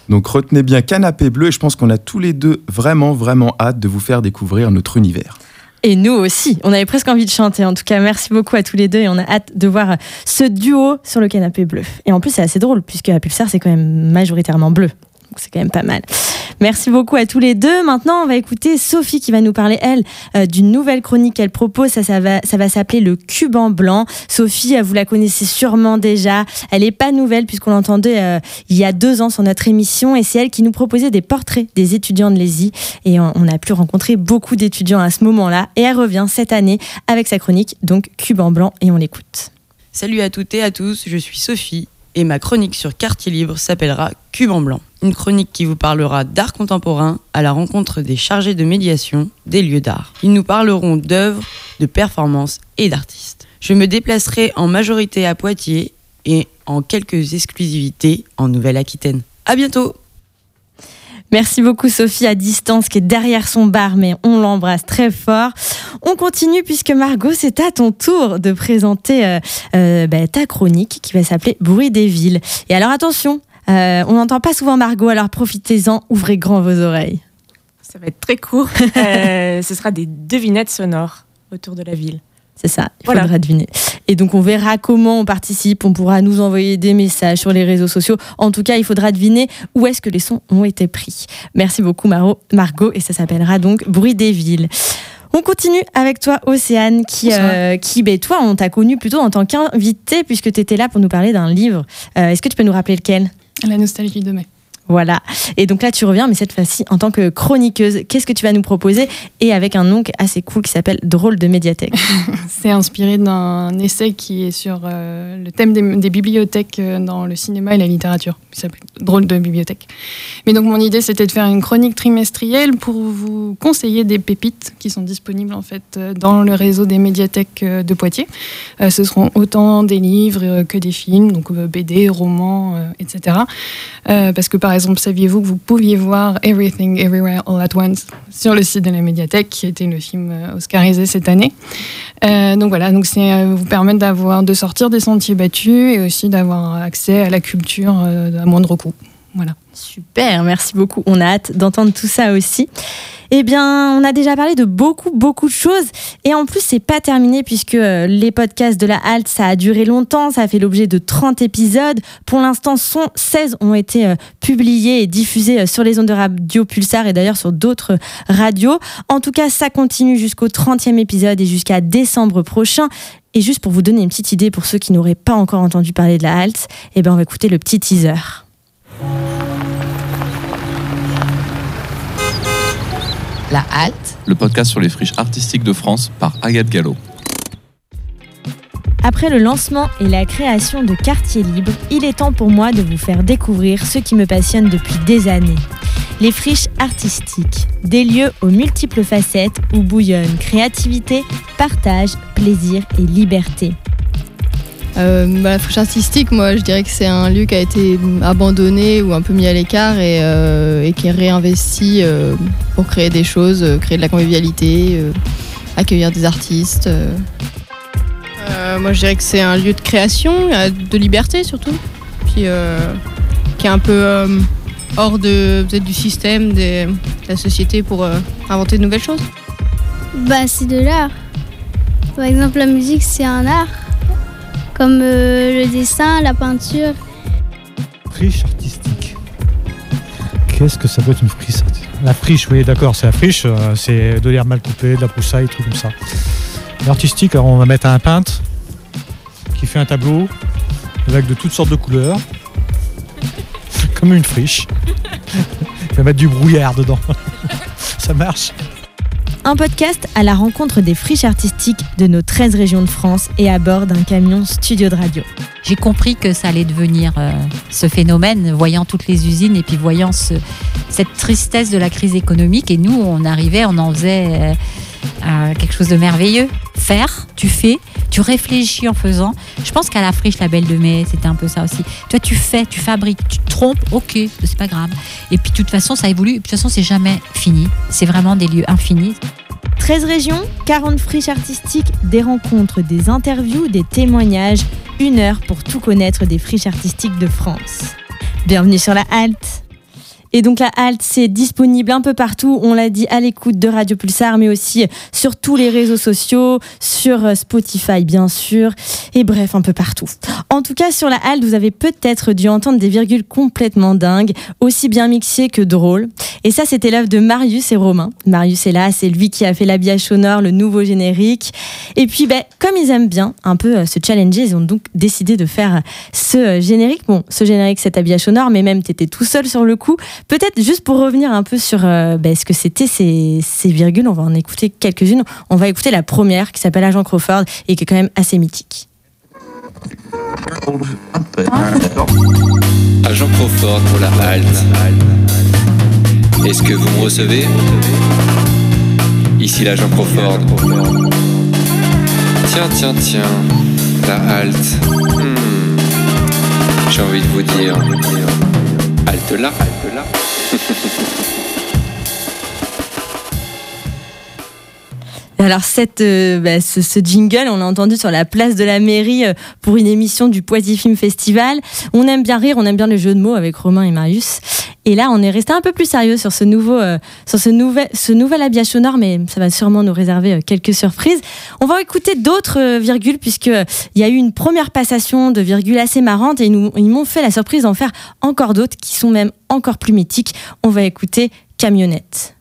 Donc retenez bien Canapé Bleu et je pense qu'on a tous les deux vraiment, vraiment hâte de vous faire découvrir notre univers. Et nous aussi, on avait presque envie de chanter. En tout cas, merci beaucoup à tous les deux et on a hâte de voir ce duo sur le canapé bleu. Et en plus, c'est assez drôle puisque la Pulsar, c'est quand même majoritairement bleu. C'est quand même pas mal. Merci beaucoup à tous les deux. Maintenant, on va écouter Sophie qui va nous parler, elle, euh, d'une nouvelle chronique qu'elle propose. Ça, va, s'appeler Le Cuban Blanc. Sophie, euh, vous la connaissez sûrement déjà. Elle n'est pas nouvelle puisqu'on l'entendait euh, il y a deux ans sur notre émission. Et c'est elle qui nous proposait des portraits des étudiants de l'ESI. Et on, on a pu rencontrer beaucoup d'étudiants à ce moment-là. Et elle revient cette année avec sa chronique, donc Cuban Blanc. Et on l'écoute. Salut à toutes et à tous, je suis Sophie et ma chronique sur Quartier Libre s'appellera Cube en blanc. Une chronique qui vous parlera d'art contemporain à la rencontre des chargés de médiation des lieux d'art. Ils nous parleront d'œuvres, de performances et d'artistes. Je me déplacerai en majorité à Poitiers et en quelques exclusivités en Nouvelle-Aquitaine. À bientôt Merci beaucoup Sophie à distance qui est derrière son bar, mais on l'embrasse très fort. On continue puisque Margot, c'est à ton tour de présenter euh, euh, bah, ta chronique qui va s'appeler Bruit des villes. Et alors attention, euh, on n'entend pas souvent Margot, alors profitez-en, ouvrez grand vos oreilles. Ça va être très court. Ce sera des devinettes sonores autour de la ville. C'est ça, il Voilà. faudra deviner. Et donc on verra comment on participe, on pourra nous envoyer des messages sur les réseaux sociaux. En tout cas, il faudra deviner où est-ce que les sons ont été pris. Merci beaucoup Maro- Margot et ça s'appellera donc Bruit des villes. On continue avec toi Océane qui, euh, qui ben, toi on t'a connu plutôt en tant qu'invité puisque tu étais là pour nous parler d'un livre. Euh, est-ce que tu peux nous rappeler lequel? La nostalgie de mai. Voilà. Et donc là, tu reviens, mais cette fois-ci en tant que chroniqueuse. Qu'est-ce que tu vas nous proposer? Et avec un nom assez cool qui s'appelle Drôle de médiathèque. c'est inspiré d'un essai qui est sur euh, le thème des, bibliothèques euh, dans le cinéma et la littérature, qui s'appelle Drôle de bibliothèque. Mais donc mon idée c'était de faire une chronique trimestrielle pour vous conseiller des pépites qui sont disponibles en fait euh, dans le réseau des médiathèques de Poitiers. Ce seront autant des livres que des films, donc BD, romans, etc. Parce que par exemple, saviez-vous que vous pouviez voir Everything Everywhere All at Once sur le site de la médiathèque, qui était le film euh, oscarisé cette année? Euh, donc voilà, donc c'est euh, vous permettre d'avoir de sortir des sentiers battus et aussi d'avoir accès à la culture à moindre coût. Voilà. Super, merci beaucoup. On a hâte d'entendre tout ça aussi. Eh bien, on a déjà parlé de beaucoup, beaucoup de choses. Et en plus, c'est pas terminé puisque euh, les podcasts de la halte, ça a duré longtemps. Ça a fait l'objet de 30 épisodes. Pour l'instant, sont- 16 ont été euh, publiés et diffusés euh, sur les ondes de radio Pulsar et d'ailleurs sur d'autres radios. En tout cas, ça continue jusqu'au 30e épisode et jusqu'à décembre prochain. Et juste pour vous donner une petite idée pour ceux qui n'auraient pas encore entendu parler de la halte, eh ben, on va écouter le petit teaser. La halte. le podcast sur les friches artistiques de France par Agathe Gallo. Après le lancement et la création de Quartier Libre, il est temps pour moi de vous faire découvrir ce qui me passionne depuis des années. Les friches artistiques, des lieux aux multiples facettes où bouillonnent créativité, partage, plaisir et liberté. Euh, bah, la friche artistique, moi je dirais que c'est un lieu qui a été abandonné ou un peu mis à l'écart et, euh, et qui est réinvesti euh, pour créer des choses, euh, créer de la convivialité, euh, accueillir des artistes. euh. Euh, moi, je dirais que c'est un lieu de création, de liberté surtout, puis euh, qui est un peu euh, hors de peut-être du système, des- de la société pour euh, inventer de nouvelles choses. Bah, c'est de l'art. Par exemple, la musique, c'est un art. Comme euh, le dessin, la peinture. Friche artistique. Qu'est-ce que ça peut être une friche artistique? La friche, oui, d'accord, c'est la friche, euh, c'est de l'herbe mal coupée, de la broussaille, trucs comme ça. L'artistique, alors on va mettre un peintre qui fait un tableau avec de toutes sortes de couleurs, comme une friche. Il va mettre du brouillard dedans. ça marche? Un podcast à la rencontre des friches artistiques de nos 13 régions de France et à bord d'un camion studio de radio. J'ai compris que ça allait devenir euh, ce phénomène, voyant toutes les usines et puis voyant ce- cette tristesse de la crise économique. Et nous, on arrivait, on en faisait euh, euh, quelque chose de merveilleux. Faire, tu fais, tu réfléchis en faisant. Je pense qu'à la friche, la Belle de Mai, c'était un peu ça aussi. Toi, tu fais, tu fabriques, tu te trompes, ok, c'est pas grave. Et puis, de toute façon, ça évolue. De toute façon, c'est jamais fini. C'est vraiment des lieux infinis. 13 régions, 40 friches artistiques, des rencontres, des interviews, des témoignages, une heure pour tout connaître des friches artistiques de France. Bienvenue sur la halte. Et donc la halte, c'est disponible un peu partout, on l'a dit, à l'écoute de Radio Pulsar, mais aussi sur tous les réseaux sociaux, sur euh, Spotify bien sûr, et bref, un peu partout. En tout cas, sur la halte, vous avez peut-être dû entendre des virgules complètement dingues, aussi bien mixées que drôles. Et ça, c'était l'œuvre de Marius et Romain. Marius est là, c'est lui qui a fait l'habillage sonore, le nouveau générique. Et puis, ben, comme ils aiment bien un peu euh, se challenger, ils ont donc décidé de faire euh, ce générique. Bon, ce générique, cet habillage sonore, mais même t'étais tout seul sur le coup. Peut-être juste pour revenir un peu sur euh, ben, ce que c'était ces, ces virgules, on va en écouter quelques-unes. On va écouter la première qui s'appelle Agent Crawford et qui est quand même assez mythique. Agent Crawford pour la halte. Est-ce que vous me recevez? Ici l'agent Crawford. Tiens, tiens, tiens. La halte. Hmm. J'ai envie de vous dire. Halte là, halte là. Alors cette, euh, bah, ce, jingle, on l'a entendu sur la place de la mairie euh, pour une émission du Poitiers Film Festival. On aime bien rire, on aime bien les jeux de mots avec Romain et Marius. Et là, on est resté un peu plus sérieux sur ce nouveau, euh, sur ce nouvel, ce nouvel habillage sonore, mais ça va sûrement nous réserver quelques surprises. On va écouter d'autres virgules puisque il y a eu une première passation de virgules assez marrante et nous- ils m'ont fait la surprise d'en faire encore d'autres qui sont même encore plus mythiques. On va écouter Camionnette.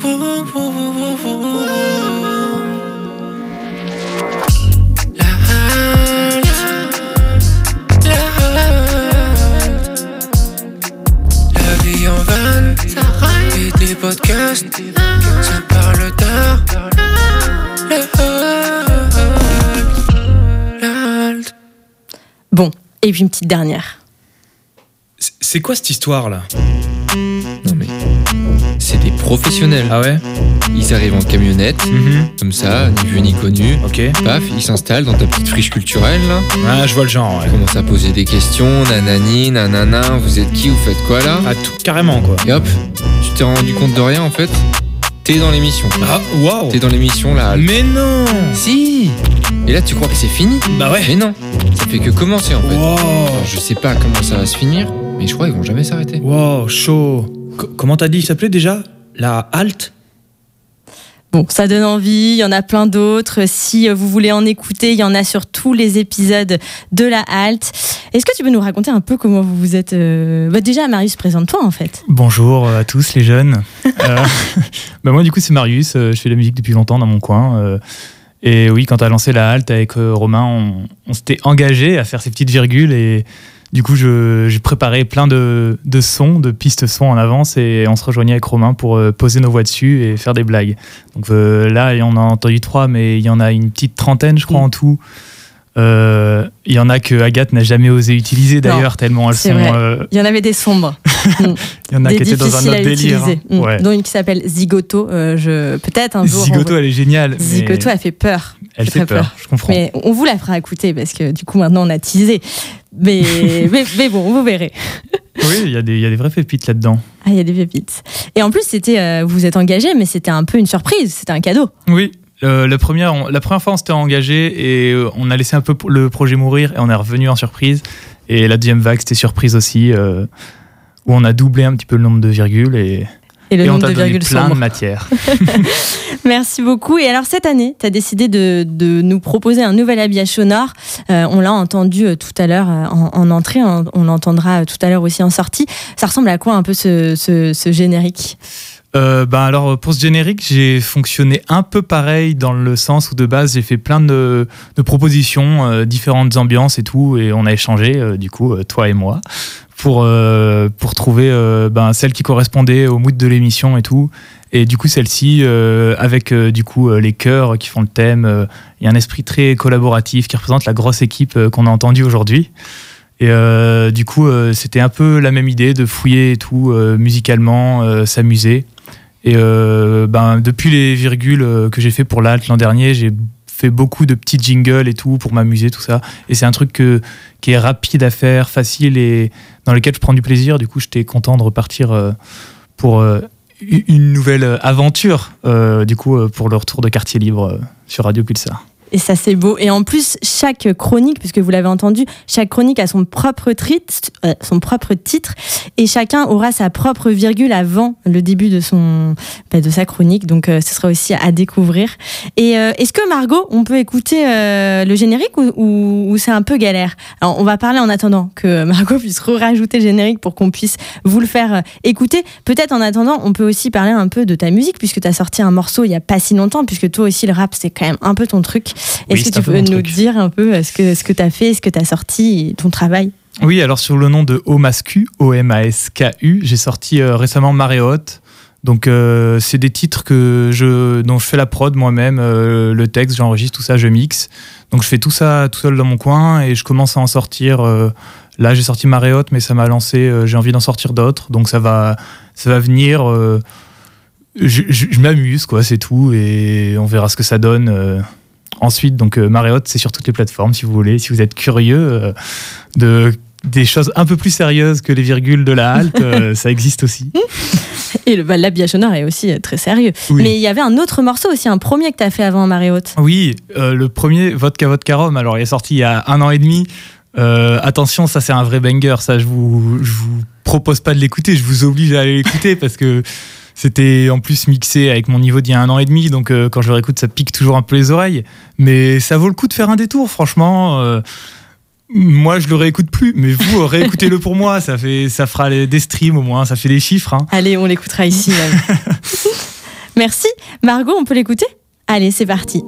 La vie en podcast, ça parle tard. Bon, et puis une petite dernière. C'est quoi cette histoire là? Professionnels. Ah ouais Ils arrivent en camionnette, Mhm. comme ça, ni vu ni connu. Ok. Paf, ils s'installent dans ta petite friche culturelle là. Ah, je vois le genre, ouais. Ils commencent à poser des questions, nanani, nanana, vous êtes qui, vous faites quoi là Ah, tout, carrément quoi. Et hop, tu t'es rendu compte de rien en fait T'es dans l'émission. Ah, waouh T'es dans l'émission là. Mais non Si Et là tu crois que c'est fini Bah ouais Mais non, ça fait que commencer en fait. Wow Alors, je sais pas comment ça va se finir, mais je crois qu'ils vont jamais s'arrêter. Wow, chaud Co- Comment t'as dit il s'appelait déjà? La halte Bon, ça donne envie, il y en a plein d'autres. Si euh, vous voulez en écouter, il y en a sur tous les épisodes de la halte. Est-ce que tu peux nous raconter un peu comment vous vous êtes... euh, bah, déjà, Marius, présente-toi en fait. Bonjour à tous les jeunes. Euh, bah moi du coup c'est Marius, euh, je fais de la musique depuis longtemps dans mon coin. euh, et oui, quand tu as lancé la halte avec euh, Romain, on, on s'était engagé à faire ces petites virgules et du coup j'ai préparé plein de, de sons, de pistes sons en avance et on se rejoignait avec Romain pour euh, poser nos voix dessus et faire des blagues. Donc euh, là on a entendu trois mais il y en a une petite trentaine je crois en tout. Euh, Il y en a que Agathe n'a jamais osé utiliser d'ailleurs tellement elles sont... euh, Il y en avait des sombres. il y en a des qui étaient dans un autre délire. hein. Mm. Ouais. Dont une qui s'appelle Zigoto. euh, je... Peut-être un jour. Zigoto, va- elle est géniale. mais Zigoto, elle fait peur. Elle Fait peur, je comprends. Mais on vous la fera écouter parce que du coup maintenant on a teasé. Mais, mais, mais bon, vous verrez. Oui, il y, a des- il y a des vraies pépites là-dedans. Ah, il y a des pépites. Et en plus, c'était, euh, vous vous êtes engagé, mais c'était un peu une surprise. C'était un cadeau. Oui. euh, la, première, on- la première fois, on s'était engagé et euh, on a laissé un peu le projet mourir et on est revenu en surprise. Et la deuxième vague, c'était surprise aussi, euh, où on a doublé un petit peu le nombre de virgules et, Et le nombre de virgules plein sombres. de matière. Merci beaucoup. Et alors cette année, tu as décidé de, de nous proposer un nouvel habillage sonore. Euh, on l'a entendu euh, tout à l'heure euh, en, en entrée, on, on l'entendra euh, tout à l'heure aussi en sortie. Ça ressemble à quoi un peu ce, ce- ce générique? Euh, ben alors pour ce générique, j'ai fonctionné un peu pareil dans le sens où de base j'ai fait plein de, propositions, euh, différentes ambiances et tout, et on a échangé euh, du coup toi et moi pour pour trouver ben, celle qui correspondait au mood de l'émission et tout. Et du coup celle-ci avec du coup les chœurs qui font le thème, il y a un esprit très collaboratif qui représente la grosse équipe qu'on a entendue aujourd'hui. Et du coup, c'était un peu la même idée de fouiller et tout, musicalement, s'amuser. Et euh, ben, depuis les virgules euh, que j'ai fait pour l'alt l'an dernier, j'ai fait beaucoup de petits jingles et tout pour m'amuser, tout ça. Et c'est un truc que, qui est rapide à faire, facile et dans lequel je prends du plaisir. Du coup, j'étais content de repartir euh, pour une nouvelle aventure, du coup, pour le retour de Quartier Libre sur Radio Pulsar. Et ça, c'est beau. Et en plus, chaque chronique, puisque vous l'avez entendu, chaque chronique a son propre, trit- euh, son propre titre et chacun aura sa propre virgule avant le début de, son, bah, de sa chronique. Donc, euh, ce sera aussi à découvrir. Et euh, est-ce que, Margot, on peut écouter euh, le générique ou, ou- c'est un peu galère? Alors, on va parler en attendant que Margot puisse rajouter le générique pour qu'on puisse vous le faire écouter. Peut-être en attendant, on peut aussi parler un peu de ta musique, puisque tu as sorti un morceau il y a pas si longtemps, puisque toi aussi, le rap, c'est quand même un peu ton truc. Est-ce que tu peu peux nous truc. dire un peu ce que, ce que tu as fait, ce que tu as sorti, ton travail? Oui, alors sur le nom de Omascu, O-M-A-S-K-U, j'ai sorti euh, récemment Marée Haute. Donc euh, c'est des titres que je, dont je fais la prod moi-même, euh, le texte, j'enregistre tout ça, je mixe. Donc je fais tout ça tout seul dans mon coin et je commence à en sortir. euh, là j'ai sorti Marée Haute, mais ça m'a lancé, j'ai envie d'en sortir d'autres. Donc ça va, ça va venir. je je- je m'amuse, quoi, c'est tout. Et on verra ce que ça donne. Ensuite, donc euh, Marée Haute, c'est sur toutes les plateformes si vous voulez. Si vous êtes curieux euh, de des choses un peu plus sérieuses que les virgules de la halte, euh, ça existe aussi. Et le, l'habillage sonore est aussi très sérieux. Oui. Mais il y avait un autre morceau aussi, un premier que tu as fait avant Marée Haute. Oui, euh, le premier Vodka Vodka Rome, alors il est sorti il y a un an et demi. Euh, attention, ça c'est un vrai banger. Ça, je vous, je vous propose pas de l'écouter, je vous oblige à aller l'écouter parce que c'était en plus mixé avec mon niveau d'il y a un an et demi. Donc euh, quand je le réécoute, ça pique toujours un peu les oreilles. Mais ça vaut le coup de faire un détour, franchement. euh, moi, je le réécoute plus, mais vous, réécoutez-le pour moi. Ça, fait, ça fera des streams au moins, ça fait des chiffres. hein. Allez, on l'écoutera ici. même. Merci. Margot, on peut l'écouter? Allez, c'est parti.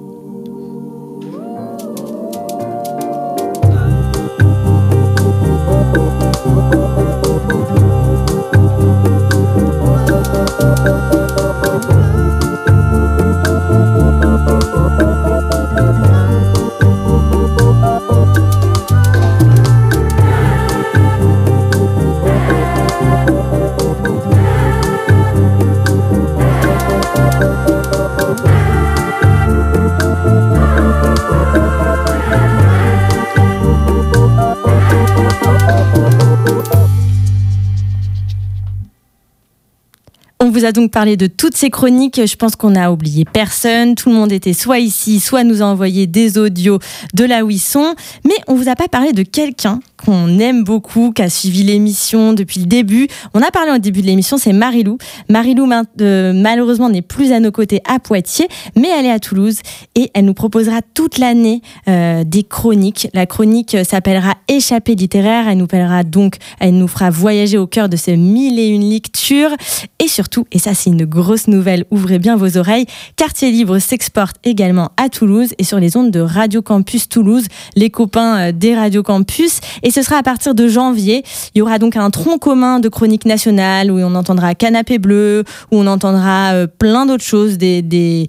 Vous a donc parlé de toutes ces chroniques. Je pense qu'on n'a oublié personne. Tout le monde était soit ici, soit nous a envoyé des audios de là où ils sont. Mais on vous a pas parlé de quelqu'un qu'on aime beaucoup, qui a suivi l'émission depuis le début. On a parlé au début de l'émission, c'est Marilou. Marilou, euh, malheureusement, n'est plus à nos côtés à Poitiers, mais elle est à Toulouse et elle nous proposera toute l'année euh, des chroniques. La chronique s'appellera Échappée littéraire. Elle nous parlera donc, elle nous fera voyager au cœur de ces mille et une lectures. Et surtout, et ça c'est une grosse nouvelle, ouvrez bien vos oreilles, Quartier Libre s'exporte également à Toulouse et sur les ondes de Radio Campus Toulouse, les copains euh, des Radio Campus. Et ce sera à partir de janvier. Il y aura donc un tronc commun de chroniques nationales où on entendra Canapé Bleu, où on entendra euh, plein d'autres choses, des,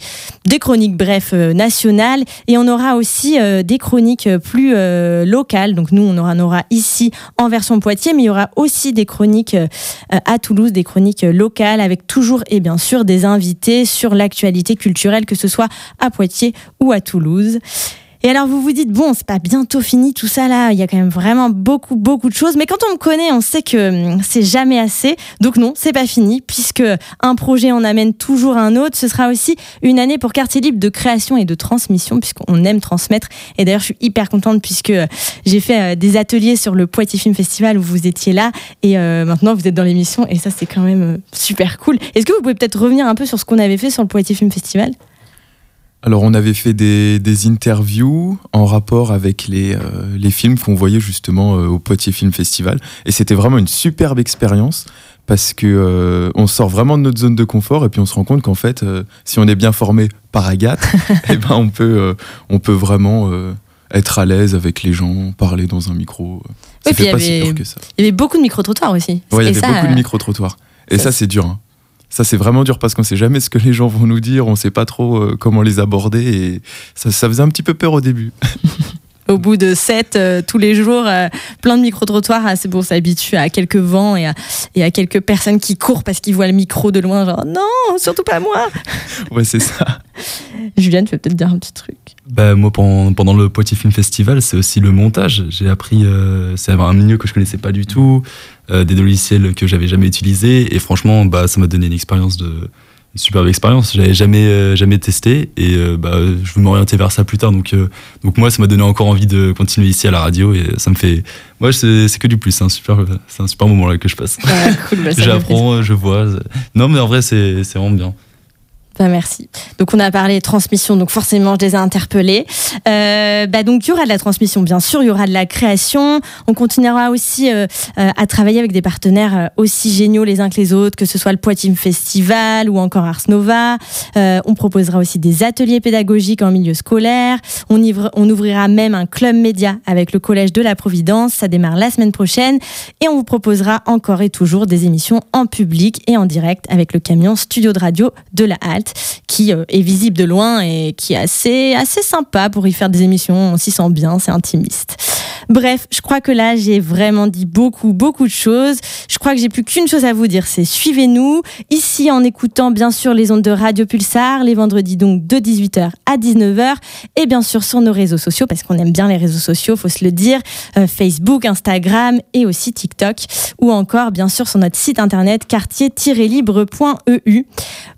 chroniques, bref, euh, nationales. Et on aura aussi des chroniques plus locales. Donc nous, on on aura ici en version Poitiers, mais il y aura aussi des chroniques à Toulouse, des chroniques locales avec toujours et bien sûr des invités sur l'actualité culturelle, que ce soit à Poitiers ou à Toulouse. Et alors vous vous dites bon, c'est pas bientôt fini tout ça là, il y a quand même vraiment beaucoup beaucoup de choses. Mais quand on me connaît, on sait que hum, c'est jamais assez. Donc non, c'est pas fini puisque un projet en amène toujours un autre, ce sera aussi une année pour Quartier Libre de création et de transmission puisqu'on aime transmettre. Et d'ailleurs je suis hyper contente puisque j'ai fait euh, des ateliers sur le Poitiers Film Festival où vous étiez là. Et euh, maintenant vous êtes dans l'émission et ça c'est quand même euh, super cool. Est-ce que vous pouvez peut-être revenir un peu sur ce qu'on avait fait sur le Poitiers Film Festival? Alors on avait fait des, des, interviews en rapport avec les, euh, les films qu'on voyait justement euh, au Poitiers Film Festival et c'était vraiment une superbe expérience parce que euh, on sort vraiment de notre zone de confort et puis on se rend compte qu'en fait si on est bien formé par Agathe, et eh ben on peut on peut vraiment être à l'aise avec les gens, parler dans un micro. Ça fait pas si peur que ça. Il y avait beaucoup de micro-trottoirs aussi. Oui, il y avait beaucoup de micro-trottoirs. Et ça, c'est dur. Hein. Ça, c'est vraiment dur parce qu'on sait jamais ce que les gens vont nous dire, on sait pas trop euh, comment les aborder et ça, ça faisait un petit peu peur au début. au bout de sept euh, tous les jours, euh, plein de micro-trottoirs. Ah, c'est bon, on s'habitue à quelques vents et à, et à, quelques personnes qui courent parce qu'ils voient le micro de loin, genre non, surtout pas moi. ouais, c'est ça. Julien, tu veux peut-être dire un petit truc? Bah, Moi, pendant, pendant, le Poitiers Film Festival, c'est aussi le montage. J'ai appris, c'est un milieu que je connaissais pas du tout. Euh, des logiciels que j'avais jamais utilisés. Et franchement, bah, ça m'a donné une expérience de une superbe expérience. J'avais jamais euh, jamais testé et euh, bah, je veux m'orienter vers ça plus tard. Donc donc moi, ça m'a donné encore envie de continuer ici à la radio et ça me fait. Moi, c'est que du plus. C'est un super c'est un super moment là que je passe. Ah, cool, bah, J'apprends, je vois. Non, mais en vrai, c'est vraiment bien. Bah, merci. Donc on a parlé transmission, donc forcément je les ai interpellés. Euh, bah, donc il y aura de la transmission, bien sûr, il y aura de la création. On continuera aussi euh, euh, à travailler avec des partenaires aussi géniaux les uns que les autres, que ce soit le Poitiers Festival ou encore Ars Nova. on proposera aussi des ateliers pédagogiques en milieu scolaire. On, ouvrira même un club média avec le Collège de la Providence. Ça démarre la semaine prochaine. Et on vous proposera encore et toujours des émissions en public et en direct avec le camion Studio de Radio de la Qui euh, est visible de loin et qui est assez, assez sympa pour y faire des émissions. On s'y sent bien, c'est intimiste. Bref, je crois que là, j'ai vraiment dit beaucoup, beaucoup de choses. Je crois que j'ai plus qu'une chose à vous dire, c'est suivez-nous ici en écoutant bien sûr les ondes de Radio Pulsar, les vendredis donc de 18h à 19h et bien sûr sur nos réseaux sociaux parce qu'on aime bien les réseaux sociaux, faut se le dire, euh, Facebook, Instagram et aussi TikTok ou encore bien sûr sur notre site internet quartier-libre.eu.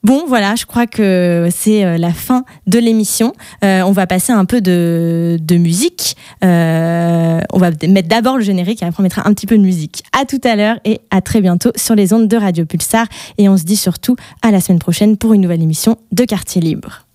Bon, voilà, je crois que c'est euh, la fin de l'émission. Euh, on va passer un peu de, de musique. Euh, on va mettre d'abord le générique et après on mettra un petit peu de musique. À tout à l'heure et à très bientôt sur les ondes de Radio Pulsar. Et on se dit surtout à la semaine prochaine pour une nouvelle émission de Quartier Libre.